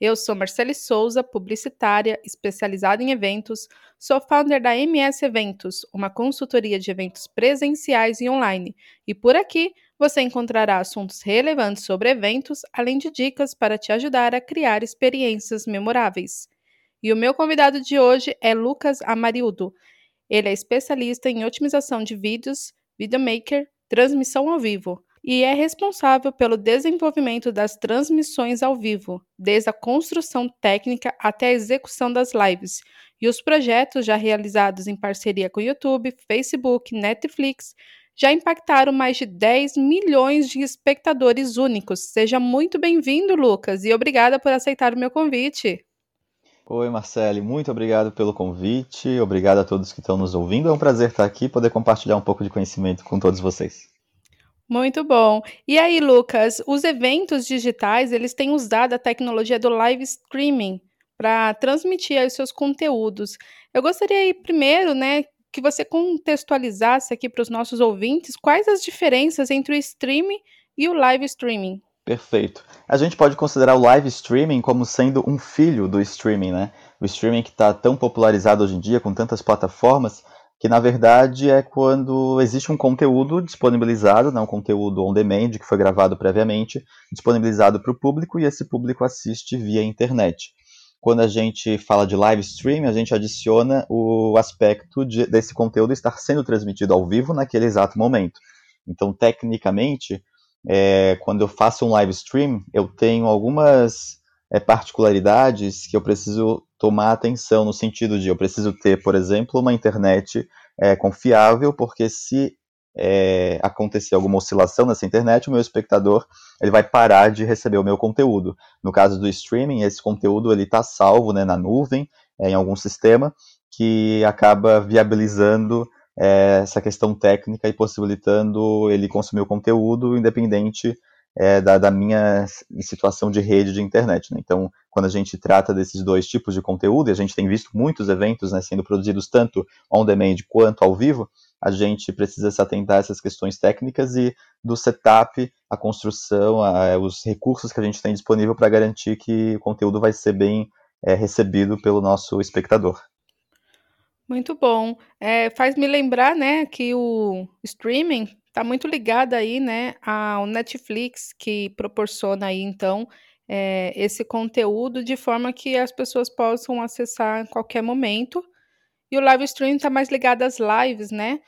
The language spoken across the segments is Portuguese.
Eu sou Marcele Souza, publicitária, especializada em eventos, sou founder da MS Eventos, uma consultoria de eventos presenciais e online. E por aqui você encontrará assuntos relevantes sobre eventos, além de dicas para te ajudar a criar experiências memoráveis. E o meu convidado de hoje é Lucas Amarildo. Ele é especialista em otimização de vídeos, videomaker, transmissão ao vivo e é responsável pelo desenvolvimento das transmissões ao vivo, desde a construção técnica até a execução das lives, e os projetos já realizados em parceria com YouTube, Facebook, Netflix já impactaram mais de 10 milhões de espectadores únicos. Seja muito bem-vindo, Lucas, e obrigada por aceitar o meu convite. Oi, Marcele, muito obrigado pelo convite, obrigado a todos que estão nos ouvindo. É um prazer estar aqui e poder compartilhar um pouco de conhecimento com todos vocês. Muito bom. E aí, Lucas, os eventos digitais, eles têm usado a tecnologia do live streaming para transmitir os seus conteúdos. Eu gostaria aí primeiro, né, que você contextualizasse aqui para os nossos ouvintes quais as diferenças entre o streaming e o live streaming. Perfeito. A gente pode considerar o live streaming como sendo um filho do streaming, né? O streaming que está tão popularizado hoje em dia, com tantas plataformas, que na verdade é quando existe um conteúdo disponibilizado, né, um conteúdo on demand que foi gravado previamente, disponibilizado para o público e esse público assiste via internet. Quando a gente fala de live stream, a gente adiciona o aspecto de, desse conteúdo estar sendo transmitido ao vivo naquele exato momento. Então, tecnicamente, é, quando eu faço um live stream, eu tenho algumas é, particularidades que eu preciso tomar atenção no sentido de eu preciso ter, por exemplo, uma internet é, confiável, porque se é, acontecer alguma oscilação nessa internet, o meu espectador ele vai parar de receber o meu conteúdo. No caso do streaming, esse conteúdo ele está salvo né, na nuvem, é, em algum sistema, que acaba viabilizando é, essa questão técnica e possibilitando ele consumir o conteúdo independente é, da, da, minha situação de rede de internet. Né? Então, quando a gente trata desses dois tipos de conteúdo, e a gente tem visto muitos eventos né, sendo produzidos tanto on demand quanto ao vivo, a gente precisa se atentar a essas questões técnicas e do setup, a construção, a, os recursos que a gente tem disponível para garantir que o conteúdo vai ser bem é, recebido pelo nosso espectador. Muito bom. É, faz me lembrar, né, que o streaming está muito ligado aí, né, ao Netflix, que proporciona aí, então, é, esse conteúdo de forma que as pessoas possam acessar em qualquer momento. E o live stream está mais ligado às lives, né,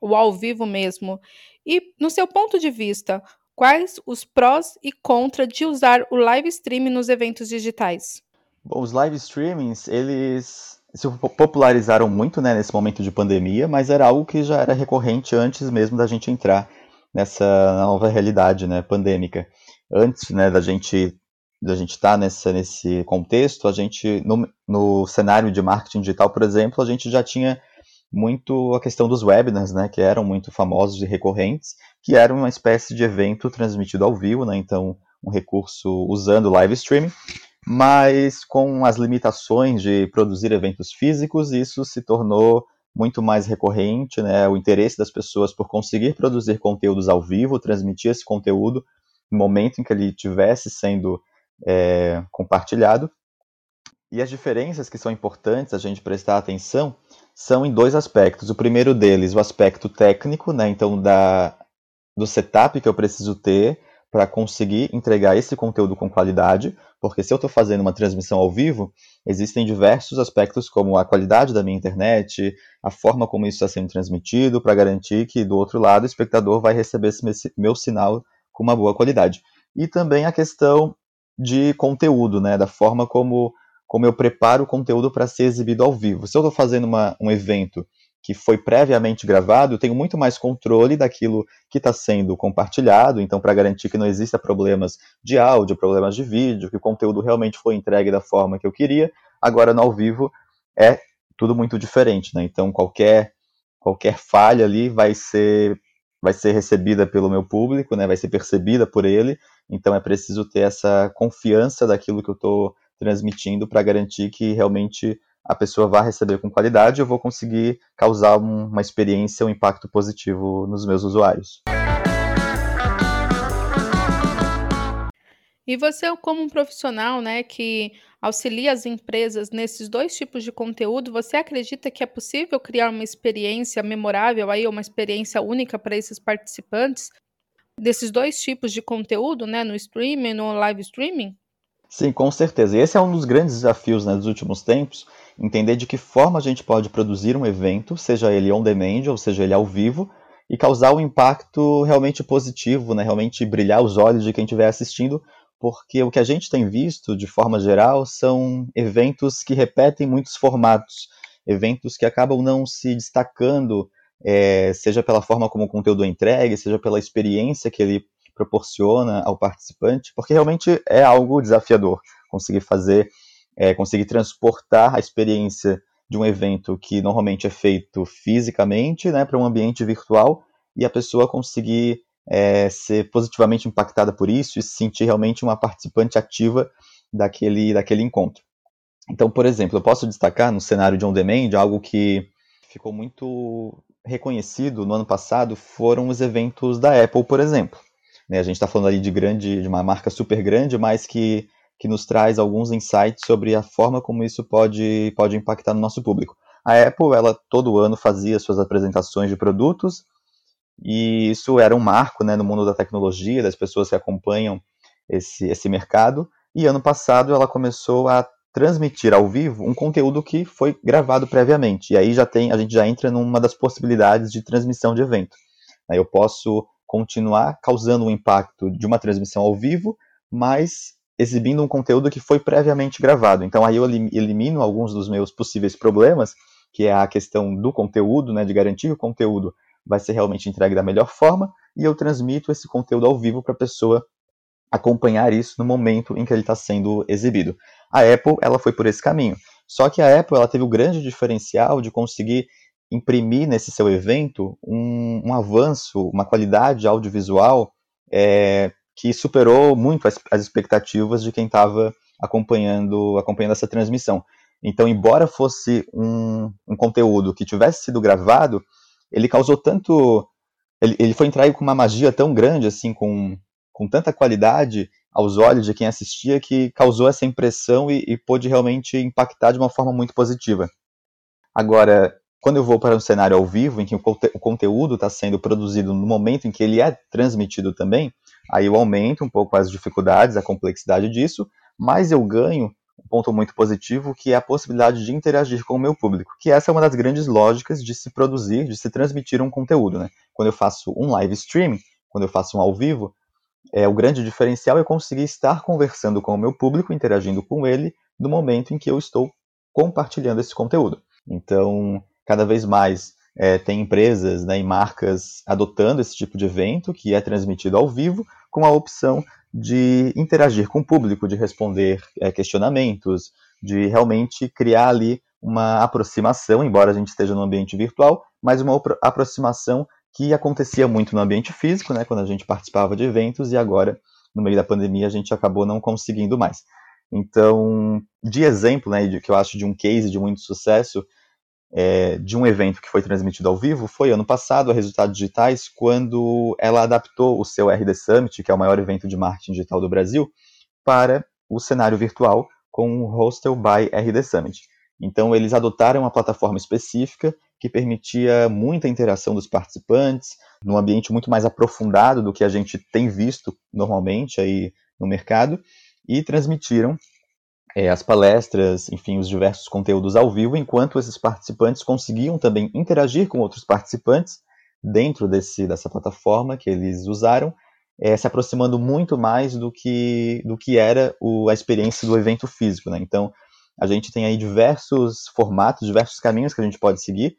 o ao vivo mesmo. E, no seu ponto de vista, quais os prós e contras de usar o live stream nos eventos digitais? Bom, os live streamings, eles se popularizaram muito né, nesse momento de pandemia, mas era algo que já era recorrente antes mesmo da gente entrar nessa nova realidade né, pandêmica. Antes né, da gente da gente estar tá nesse contexto, a gente no, no cenário de marketing digital, por exemplo, a gente já tinha muito a questão dos webinars, né, que eram muito famosos e recorrentes, que eram uma espécie de evento transmitido ao vivo, né, então um recurso usando live streaming, mas com as limitações de produzir eventos físicos, isso se tornou muito mais recorrente, né? O interesse das pessoas por conseguir produzir conteúdos ao vivo, transmitir esse conteúdo no momento em que ele estivesse sendo é, compartilhado. E as diferenças que são importantes a gente prestar atenção são em dois aspectos. O primeiro deles, o aspecto técnico, né? Então, da, do setup que eu preciso ter para conseguir entregar esse conteúdo com qualidade, porque se eu estou fazendo uma transmissão ao vivo, existem diversos aspectos, como a qualidade da minha internet, a forma como isso está sendo transmitido, para garantir que do outro lado o espectador vai receber esse meu sinal com uma boa qualidade. E também a questão de conteúdo, né, da forma como, como eu preparo o conteúdo para ser exibido ao vivo. Se eu estou fazendo uma, um evento que foi previamente gravado, eu tenho muito mais controle daquilo que está sendo compartilhado, então para garantir que não exista problemas de áudio, problemas de vídeo, que o conteúdo realmente foi entregue da forma que eu queria, agora no ao vivo é tudo muito diferente, né? Então qualquer qualquer falha ali vai ser vai ser recebida pelo meu público, né, vai ser percebida por ele, então é preciso ter essa confiança daquilo que eu estou transmitindo para garantir que realmente a pessoa vai receber com qualidade eu vou conseguir causar uma experiência, um impacto positivo nos meus usuários. E você, como um profissional, né, que auxilia as empresas nesses dois tipos de conteúdo, você acredita que é possível criar uma experiência memorável aí, uma experiência única para esses participantes desses dois tipos de conteúdo, né, no streaming, no live streaming? Sim, com certeza. E esse é um dos grandes desafios né, dos últimos tempos, entender de que forma a gente pode produzir um evento, seja ele on demand ou seja ele ao vivo, e causar um impacto realmente positivo, né, realmente brilhar os olhos de quem estiver assistindo, porque o que a gente tem visto, de forma geral, são eventos que repetem muitos formatos, eventos que acabam não se destacando, é, seja pela forma como o conteúdo é entregue, seja pela experiência que ele proporciona ao participante, porque realmente é algo desafiador conseguir fazer, é, conseguir transportar a experiência de um evento que normalmente é feito fisicamente, né, para um ambiente virtual e a pessoa conseguir é, ser positivamente impactada por isso e se sentir realmente uma participante ativa daquele, daquele encontro. Então, por exemplo, eu posso destacar no cenário de On Demand algo que ficou muito reconhecido no ano passado foram os eventos da Apple, por exemplo. Né, a gente está falando ali de grande, de uma marca super grande, mas que, que nos traz alguns insights sobre a forma como isso pode, pode impactar no nosso público. A Apple, ela todo ano fazia suas apresentações de produtos e isso era um marco né, no mundo da tecnologia, das pessoas que acompanham esse, esse mercado. E ano passado ela começou a transmitir ao vivo um conteúdo que foi gravado previamente. E aí já tem, a gente já entra numa das possibilidades de transmissão de evento. Eu posso continuar causando um impacto de uma transmissão ao vivo, mas exibindo um conteúdo que foi previamente gravado. Então aí eu elimino alguns dos meus possíveis problemas, que é a questão do conteúdo, né, de garantir que o conteúdo vai ser realmente entregue da melhor forma e eu transmito esse conteúdo ao vivo para a pessoa acompanhar isso no momento em que ele está sendo exibido. A Apple ela foi por esse caminho. Só que a Apple ela teve o grande diferencial de conseguir imprimir nesse seu evento um, um avanço, uma qualidade audiovisual é, que superou muito as, as expectativas de quem estava acompanhando, acompanhando essa transmissão. Então, embora fosse um, um conteúdo que tivesse sido gravado, ele causou tanto. Ele, ele foi entregue com uma magia tão grande, assim, com, com tanta qualidade aos olhos de quem assistia, que causou essa impressão e, e pôde realmente impactar de uma forma muito positiva. Agora, quando eu vou para um cenário ao vivo, em que o, conte o conteúdo está sendo produzido no momento em que ele é transmitido também, aí eu aumento um pouco as dificuldades, a complexidade disso, mas eu ganho um ponto muito positivo, que é a possibilidade de interagir com o meu público, que essa é uma das grandes lógicas de se produzir, de se transmitir um conteúdo. Né? Quando eu faço um live streaming, quando eu faço um ao vivo, é, o grande diferencial é conseguir estar conversando com o meu público, interagindo com ele, no momento em que eu estou compartilhando esse conteúdo. Então, cada vez mais é, tem empresas né, e marcas adotando esse tipo de evento, que é transmitido ao vivo, com a opção de interagir com o público, de responder é, questionamentos, de realmente criar ali uma aproximação, embora a gente esteja no ambiente virtual, mas uma aproximação que acontecia muito no ambiente físico, né, quando a gente participava de eventos, e agora, no meio da pandemia, a gente acabou não conseguindo mais. Então, de exemplo, né, de, que eu acho de um case de muito sucesso, é, de um evento que foi transmitido ao vivo foi ano passado, a Resultados Digitais, quando ela adaptou o seu RD Summit, que é o maior evento de marketing digital do Brasil, para o cenário virtual com o Hostel by RD Summit. Então, eles adotaram uma plataforma específica que permitia muita interação dos participantes, num ambiente muito mais aprofundado do que a gente tem visto normalmente aí no mercado, e transmitiram é, as palestras, enfim, os diversos conteúdos ao vivo, enquanto esses participantes conseguiam também interagir com outros participantes dentro desse, dessa plataforma que eles usaram, é, se aproximando muito mais do que, do que era o, a experiência do evento físico. Né? Então, a gente tem aí diversos formatos, diversos caminhos que a gente pode seguir,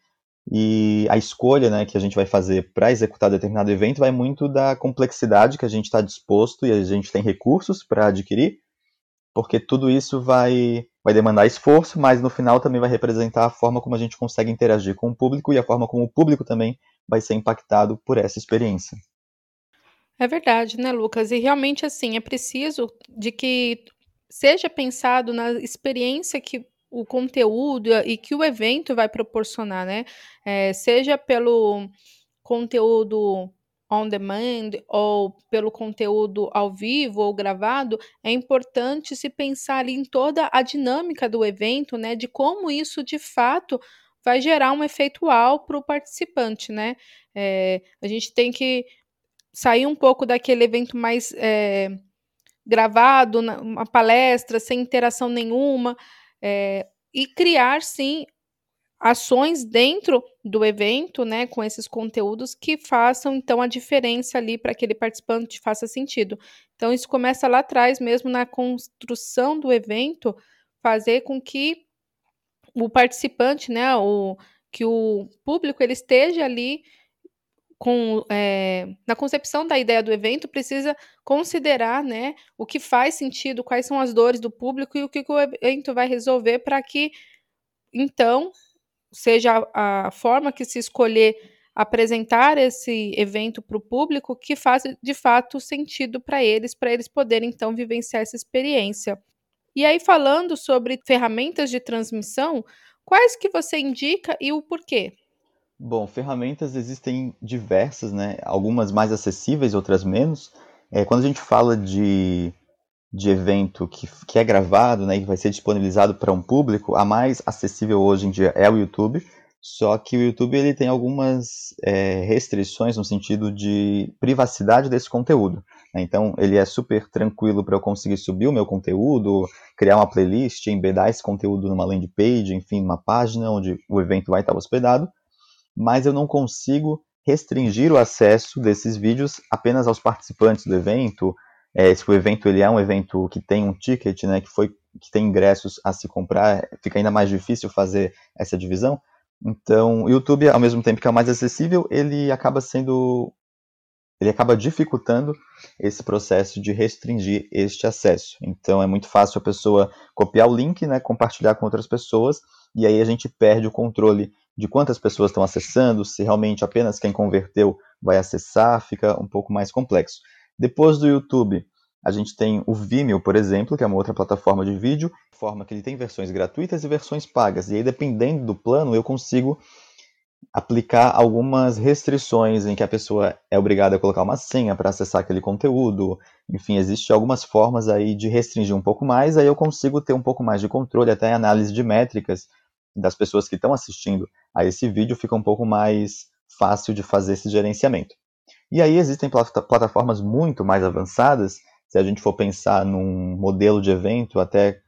e a escolha né, que a gente vai fazer para executar determinado evento vai muito da complexidade que a gente está disposto e a gente tem recursos para adquirir, porque tudo isso vai, vai demandar esforço, mas no final também vai representar a forma como a gente consegue interagir com o público e a forma como o público também vai ser impactado por essa experiência. É verdade, né, Lucas? E realmente, assim, é preciso de que seja pensado na experiência que o conteúdo e que o evento vai proporcionar, né? É, seja pelo conteúdo on demand ou pelo conteúdo ao vivo ou gravado, é importante se pensar em toda a dinâmica do evento, né? De como isso de fato vai gerar um efeitual para o participante, né? É, a gente tem que sair um pouco daquele evento mais é, gravado, uma palestra sem interação nenhuma, é, e criar sim ações dentro do evento, né, com esses conteúdos que façam então a diferença ali para aquele participante faça sentido. Então isso começa lá atrás mesmo na construção do evento, fazer com que o participante, né, o que o público ele esteja ali com, é, na concepção da ideia do evento, precisa considerar né, o que faz sentido, quais são as dores do público e o que, que o evento vai resolver para que, então, seja a, a forma que se escolher apresentar esse evento para o público que faça de fato sentido para eles, para eles poderem então vivenciar essa experiência. E aí falando sobre ferramentas de transmissão, quais que você indica e o porquê? Bom, ferramentas existem diversas, né? Algumas mais acessíveis, outras menos. É, quando a gente fala de, de evento que, que é gravado, né, e vai ser disponibilizado para um público, a mais acessível hoje em dia é o YouTube. Só que o YouTube ele tem algumas é, restrições no sentido de privacidade desse conteúdo. Né? Então, ele é super tranquilo para eu conseguir subir o meu conteúdo, criar uma playlist, embedar esse conteúdo numa landing page, enfim, numa página onde o evento vai estar hospedado mas eu não consigo restringir o acesso desses vídeos apenas aos participantes do evento. É, se o evento ele é um evento que tem um ticket, né, que foi que tem ingressos a se comprar, fica ainda mais difícil fazer essa divisão. Então, o YouTube, ao mesmo tempo que é o mais acessível, ele acaba sendo ele acaba dificultando esse processo de restringir este acesso. Então, é muito fácil a pessoa copiar o link, né, compartilhar com outras pessoas, e aí a gente perde o controle de quantas pessoas estão acessando, se realmente apenas quem converteu vai acessar, fica um pouco mais complexo. Depois do YouTube, a gente tem o Vimeo, por exemplo, que é uma outra plataforma de vídeo, forma que ele tem versões gratuitas e versões pagas. E aí, dependendo do plano, eu consigo aplicar algumas restrições em que a pessoa é obrigada a colocar uma senha para acessar aquele conteúdo. Enfim, existem algumas formas aí de restringir um pouco mais, aí eu consigo ter um pouco mais de controle, até análise de métricas das pessoas que estão assistindo a esse vídeo fica um pouco mais fácil de fazer esse gerenciamento. E aí existem plataformas muito mais avançadas, se a gente for pensar num modelo de evento, até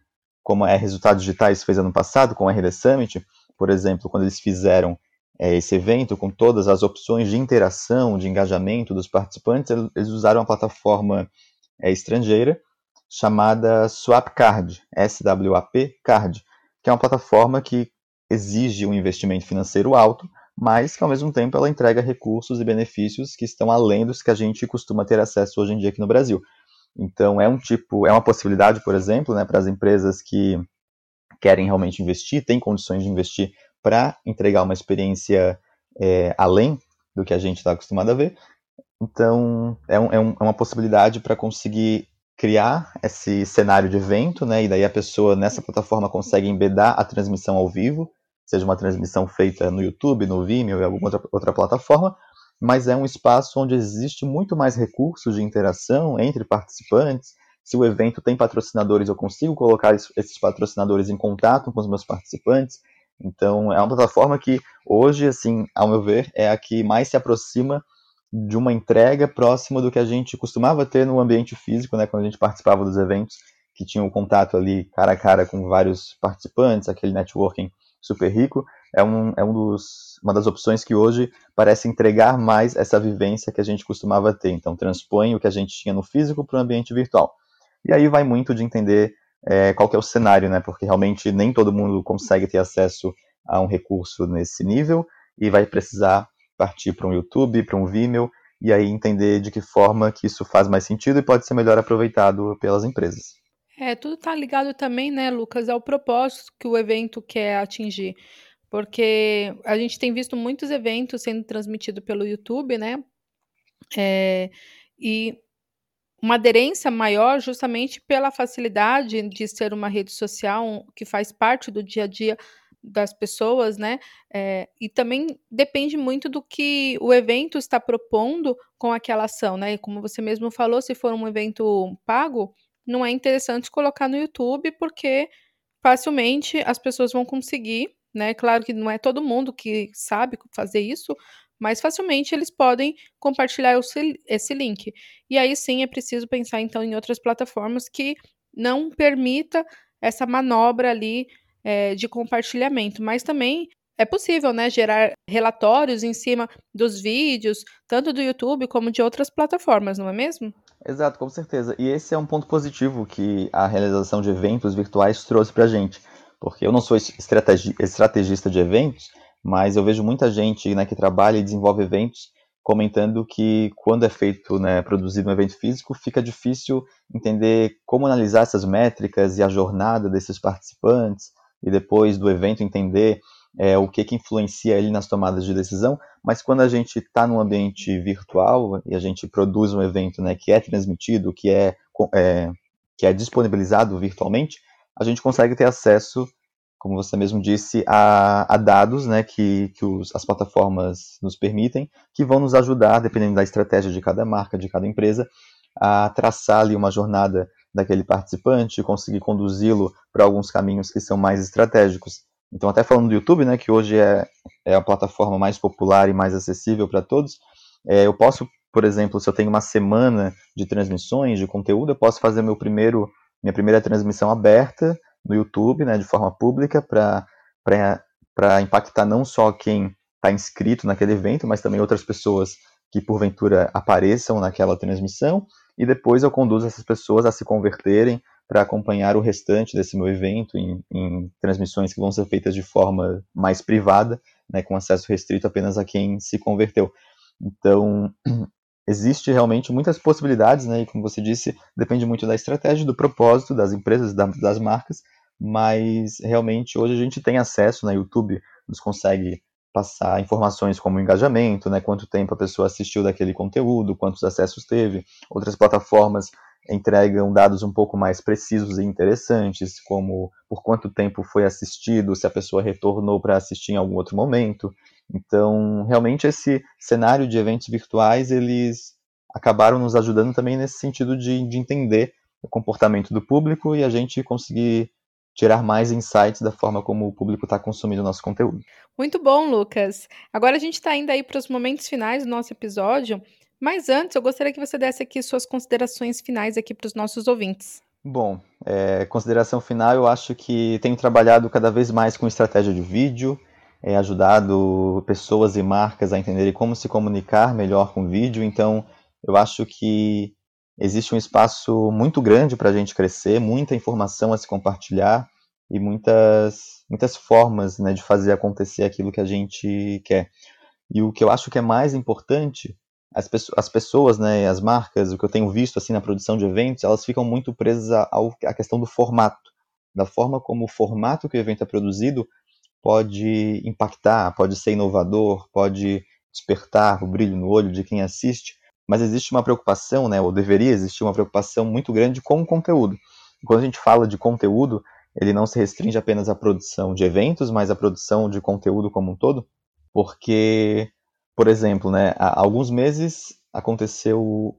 como é Resultados Digitais fez ano passado com o RD Summit, por exemplo, quando eles fizeram é, esse evento com todas as opções de interação, de engajamento dos participantes, eles usaram uma plataforma é, estrangeira chamada Swapcard, S-W-A-P Card, que é uma plataforma que exige um investimento financeiro alto, mas que ao mesmo tempo ela entrega recursos e benefícios que estão além dos que a gente costuma ter acesso hoje em dia aqui no Brasil. Então é um tipo, é uma possibilidade, por exemplo, né, para as empresas que querem realmente investir, têm condições de investir para entregar uma experiência é, além do que a gente está acostumado a ver. Então é, um, é, um, é uma possibilidade para conseguir criar esse cenário de evento, né? E daí a pessoa nessa plataforma consegue embedar a transmissão ao vivo, seja uma transmissão feita no YouTube, no Vimeo ou em alguma outra, outra plataforma, mas é um espaço onde existe muito mais recursos de interação entre participantes. Se o evento tem patrocinadores, eu consigo colocar esses patrocinadores em contato com os meus participantes. Então, é uma plataforma que hoje, assim, ao meu ver, é a que mais se aproxima de uma entrega próxima do que a gente costumava ter no ambiente físico, né, quando a gente participava dos eventos, que tinha o um contato ali cara a cara com vários participantes, aquele networking super rico, é, um, é um dos, uma das opções que hoje parece entregar mais essa vivência que a gente costumava ter. Então, transpõe o que a gente tinha no físico para o ambiente virtual. E aí vai muito de entender é, qual é o cenário, né? Porque realmente nem todo mundo consegue ter acesso a um recurso nesse nível e vai precisar partir para um YouTube, para um Vimeo, e aí entender de que forma que isso faz mais sentido e pode ser melhor aproveitado pelas empresas. É, tudo está ligado também, né, Lucas, ao propósito que o evento quer atingir. Porque a gente tem visto muitos eventos sendo transmitidos pelo YouTube, né? É, e uma aderência maior justamente pela facilidade de ser uma rede social que faz parte do dia a dia das pessoas, né? É, e também depende muito do que o evento está propondo com aquela ação, né? E como você mesmo falou, se for um evento pago, não é interessante colocar no YouTube, porque facilmente as pessoas vão conseguir, né? Claro que não é todo mundo que sabe fazer isso, mas facilmente eles podem compartilhar esse link. E aí sim é preciso pensar então em outras plataformas que não permita essa manobra ali é, de compartilhamento, mas também é possível, né, gerar relatórios em cima dos vídeos, tanto do YouTube como de outras plataformas, não é mesmo? Exato, com certeza. E esse é um ponto positivo que a realização de eventos virtuais trouxe para a gente, porque eu não sou estrategi estrategista de eventos, mas eu vejo muita gente né, que trabalha e desenvolve eventos comentando que quando é feito, né, produzido um evento físico, fica difícil entender como analisar essas métricas e a jornada desses participantes, e depois do evento entender é, o que, que influencia ele nas tomadas de decisão, mas quando a gente está num ambiente virtual e a gente produz um evento né, que é transmitido, que é, é, que é disponibilizado virtualmente, a gente consegue ter acesso, como você mesmo disse, a, a dados né, que, que os, as plataformas nos permitem, que vão nos ajudar, dependendo da estratégia de cada marca, de cada empresa, a traçar ali uma jornada daquele participante, conseguir conduzi-lo para alguns caminhos que são mais estratégicos. Então, até falando do YouTube, né, que hoje é, é a plataforma mais popular e mais acessível para todos, é, eu posso, por exemplo, se eu tenho uma semana de transmissões de conteúdo, eu posso fazer meu primeiro, minha primeira transmissão aberta no YouTube, né, de forma pública, para impactar não só quem está inscrito naquele evento, mas também outras pessoas que porventura apareçam naquela transmissão. E depois eu conduzo essas pessoas a se converterem para acompanhar o restante desse meu evento em, em, transmissões que vão ser feitas de forma mais privada, né, com acesso restrito apenas a quem se converteu. Então, existe realmente muitas possibilidades, né, e como você disse, depende muito da estratégia, do propósito das empresas, das marcas, mas realmente hoje a gente tem acesso, né, YouTube nos consegue passar informações como engajamento, né, quanto tempo a pessoa assistiu daquele conteúdo, quantos acessos teve. Outras plataformas entregam dados um pouco mais precisos e interessantes, como por quanto tempo foi assistido, se a pessoa retornou para assistir em algum outro momento. Então, realmente esse cenário de eventos virtuais, eles acabaram nos ajudando também nesse sentido de, de entender o comportamento do público e a gente conseguir tirar mais insights da forma como o público está consumindo o nosso conteúdo. Muito bom, Lucas. Agora a gente está indo aí para os momentos finais do nosso episódio, mas antes eu gostaria que você desse aqui suas considerações finais aqui para os nossos ouvintes. Bom, é, consideração final, eu acho que tenho trabalhado cada vez mais com estratégia de vídeo, é, ajudado pessoas e marcas a entenderem como se comunicar melhor com vídeo, então eu acho que existe um espaço muito grande para a gente crescer, muita informação a se compartilhar e muitas, muitas formas né, de fazer acontecer aquilo que a gente quer. E o que eu acho que é mais importante, as, pessoas, as pessoas, né, as marcas, o que eu tenho visto assim na produção de eventos, elas ficam muito presas à questão do formato, da forma como o formato que o evento é produzido pode impactar, pode ser inovador, pode despertar o brilho no olho de quem assiste, mas existe uma preocupação, né, ou deveria existir uma preocupação muito grande com o conteúdo. quando a gente fala de conteúdo, ele não se restringe apenas à produção de eventos, mas à produção de conteúdo como um todo, porque, por exemplo, né, há alguns meses aconteceu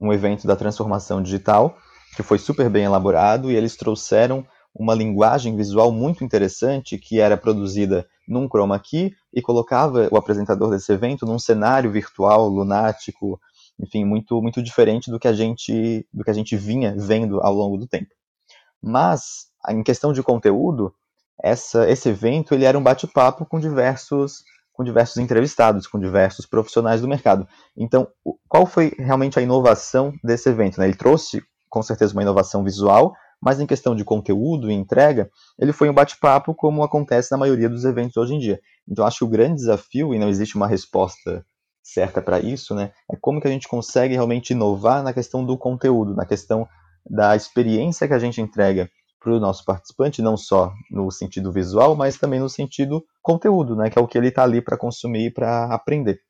um evento da transformação digital que foi super bem elaborado e eles trouxeram uma linguagem visual muito interessante que era produzida num chroma key e colocava o apresentador desse evento num cenário virtual lunático enfim, muito muito diferente do que a gente do que a gente vinha vendo ao longo do tempo. Mas em questão de conteúdo, essa, esse evento ele era um bate-papo com diversos com diversos entrevistados, com diversos profissionais do mercado. Então, qual foi realmente a inovação desse evento? Né? Ele trouxe com certeza uma inovação visual, mas em questão de conteúdo e entrega, ele foi um bate-papo como acontece na maioria dos eventos hoje em dia. Então, acho que o grande desafio, e não existe uma resposta certa para isso, né? É como que a gente consegue realmente inovar na questão do conteúdo, na questão da experiência que a gente entrega para o nosso participante, não só no sentido visual, mas também no sentido conteúdo, né, que é o que ele está ali para consumir e para aprender.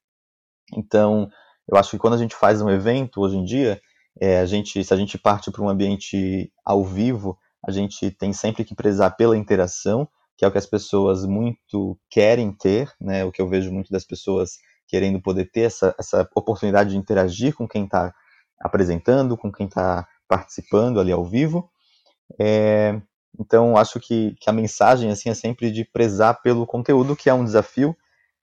Então, eu acho que quando a gente faz um evento hoje em dia, é, a gente, se a gente parte para um ambiente ao vivo, a gente tem sempre que prezar pela interação, que é o que as pessoas muito querem ter, né? O que eu vejo muito das pessoas querendo poder ter essa, essa oportunidade de interagir com quem está apresentando, com quem está participando ali ao vivo. É, então, acho que, que, a mensagem assim é sempre de prezar pelo conteúdo, que é um desafio,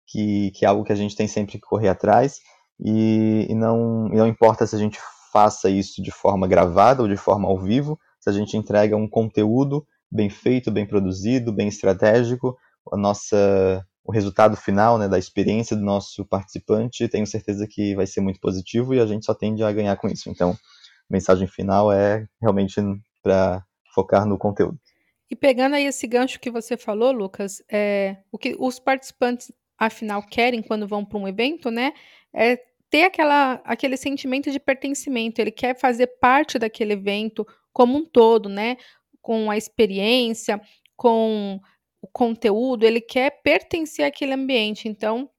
que, que é algo que a gente tem sempre que correr atrás, e, e não, e não importa se a gente faça isso de forma gravada ou de forma ao vivo, se a gente entrega um conteúdo bem feito, bem produzido, bem estratégico, a nossa, o resultado final né, da experiência do nosso participante, tenho certeza que vai ser muito positivo e a gente só tende a ganhar com isso. Então, a mensagem final é realmente para focar no conteúdo. E pegando aí esse gancho que você falou, Lucas, é, o que os participantes afinal querem quando vão para um evento, né, é ter aquela, aquele sentimento de pertencimento. Ele quer fazer parte daquele evento como um todo, né, com a experiência, com o conteúdo. Ele quer pertencer àquele ambiente. Então,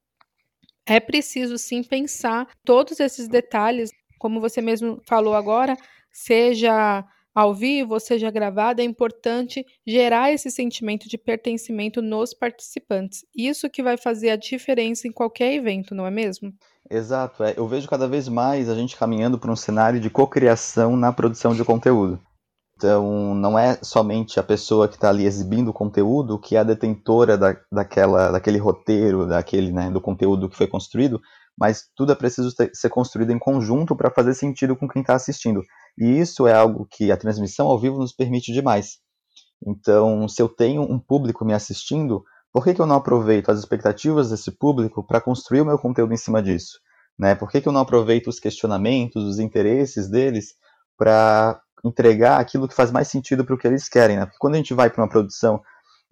é preciso sim pensar todos esses detalhes, como você mesmo falou agora, seja ao vivo, ou seja gravado, é importante gerar esse sentimento de pertencimento nos participantes. Isso que vai fazer a diferença em qualquer evento, não é mesmo? Exato, é. eu vejo cada vez mais a gente caminhando para um cenário de cocriação na produção de conteúdo. Então, não é somente a pessoa que está ali exibindo o conteúdo que é a detentora da, daquela, daquele roteiro, daquele, né, do conteúdo que foi construído, mas tudo é preciso ter, ser construído em conjunto para fazer sentido com quem está assistindo. E isso é algo que a transmissão ao vivo nos permite demais. Então, se eu tenho um público me assistindo, por que, que eu não aproveito as expectativas desse público para construir o meu conteúdo em cima disso? Né? Por que, que eu não aproveito os questionamentos, os interesses deles para entregar aquilo que faz mais sentido para o que eles querem? Né? Porque quando a gente vai para uma produção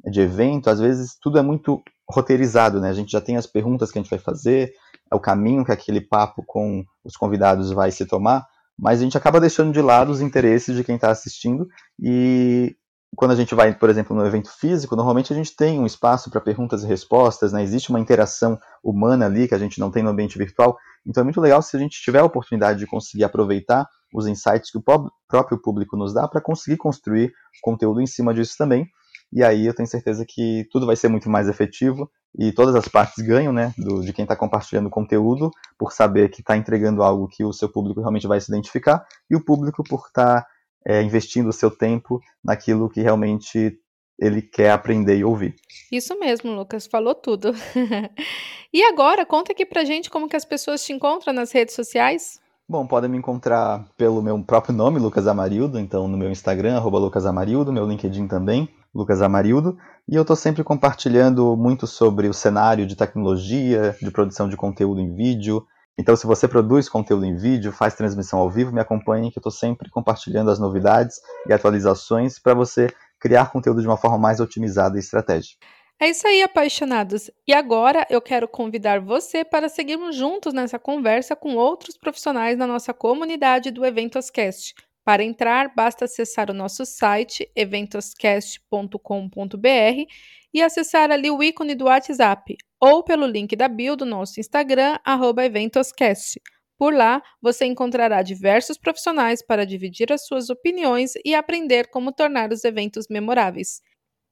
de evento, às vezes tudo é muito roteirizado, né? A gente já tem as perguntas que a gente vai fazer, é o caminho que aquele papo com os convidados vai se tomar, mas a gente acaba deixando de lado os interesses de quem está assistindo e quando a gente vai, por exemplo, no evento físico, normalmente a gente tem um espaço para perguntas e respostas, né? existe uma interação humana ali que a gente não tem no ambiente virtual, então é muito legal se a gente tiver a oportunidade de conseguir aproveitar os insights que o próprio público nos dá para conseguir construir conteúdo em cima disso também, e aí eu tenho certeza que tudo vai ser muito mais efetivo e todas as partes ganham, né, do, de quem está compartilhando o conteúdo, por saber que está entregando algo que o seu público realmente vai se identificar, e o público por estar tá, é, investindo o seu tempo naquilo que realmente ele quer aprender e ouvir. Isso mesmo, Lucas, falou tudo. e agora, conta aqui pra gente como que as pessoas te encontram nas redes sociais. Bom, podem me encontrar pelo meu próprio nome, Lucas Amarildo, então no meu Instagram, arroba Lucas Amarildo, meu LinkedIn também, Lucas Amarildo, e eu estou sempre compartilhando muito sobre o cenário de tecnologia, de produção de conteúdo em vídeo. Então, se você produz conteúdo em vídeo, faz transmissão ao vivo, me acompanhe, que eu estou sempre compartilhando as novidades e atualizações para você criar conteúdo de uma forma mais otimizada e estratégica. É isso aí, apaixonados. E agora eu quero convidar você para seguirmos juntos nessa conversa com outros profissionais da nossa comunidade do Eventoscast. Para entrar, basta acessar o nosso site eventoscast.com.br e acessar ali o ícone do WhatsApp ou pelo link da bio do nosso Instagram, eventoscast. Por lá, você encontrará diversos profissionais para dividir as suas opiniões e aprender como tornar os eventos memoráveis.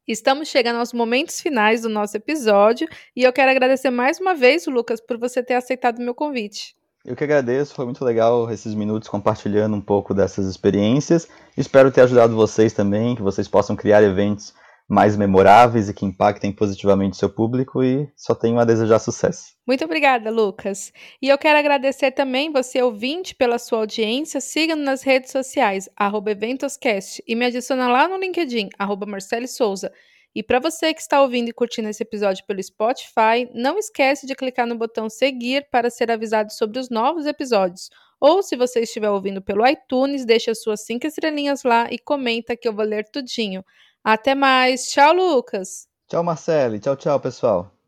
Estamos chegando aos momentos finais do nosso episódio e eu quero agradecer mais uma vez, Lucas, por você ter aceitado o meu convite. Eu que agradeço, foi muito legal esses minutos compartilhando um pouco dessas experiências. Espero ter ajudado vocês também, que vocês possam criar eventos mais memoráveis e que impactem positivamente seu público e só tenho a desejar sucesso. Muito obrigada, Lucas. E eu quero agradecer também você, ouvinte, pela sua audiência. Siga-nos nas redes sociais, eventoscast, e me adiciona lá no LinkedIn, Marcele Souza. E para você que está ouvindo e curtindo esse episódio pelo Spotify, não esquece de clicar no botão seguir para ser avisado sobre os novos episódios. Ou se você estiver ouvindo pelo iTunes, deixa as suas cinco estrelinhas lá e comenta que eu vou ler tudinho. Até mais. Tchau, Lucas. Tchau, Marcele. Tchau, tchau, pessoal.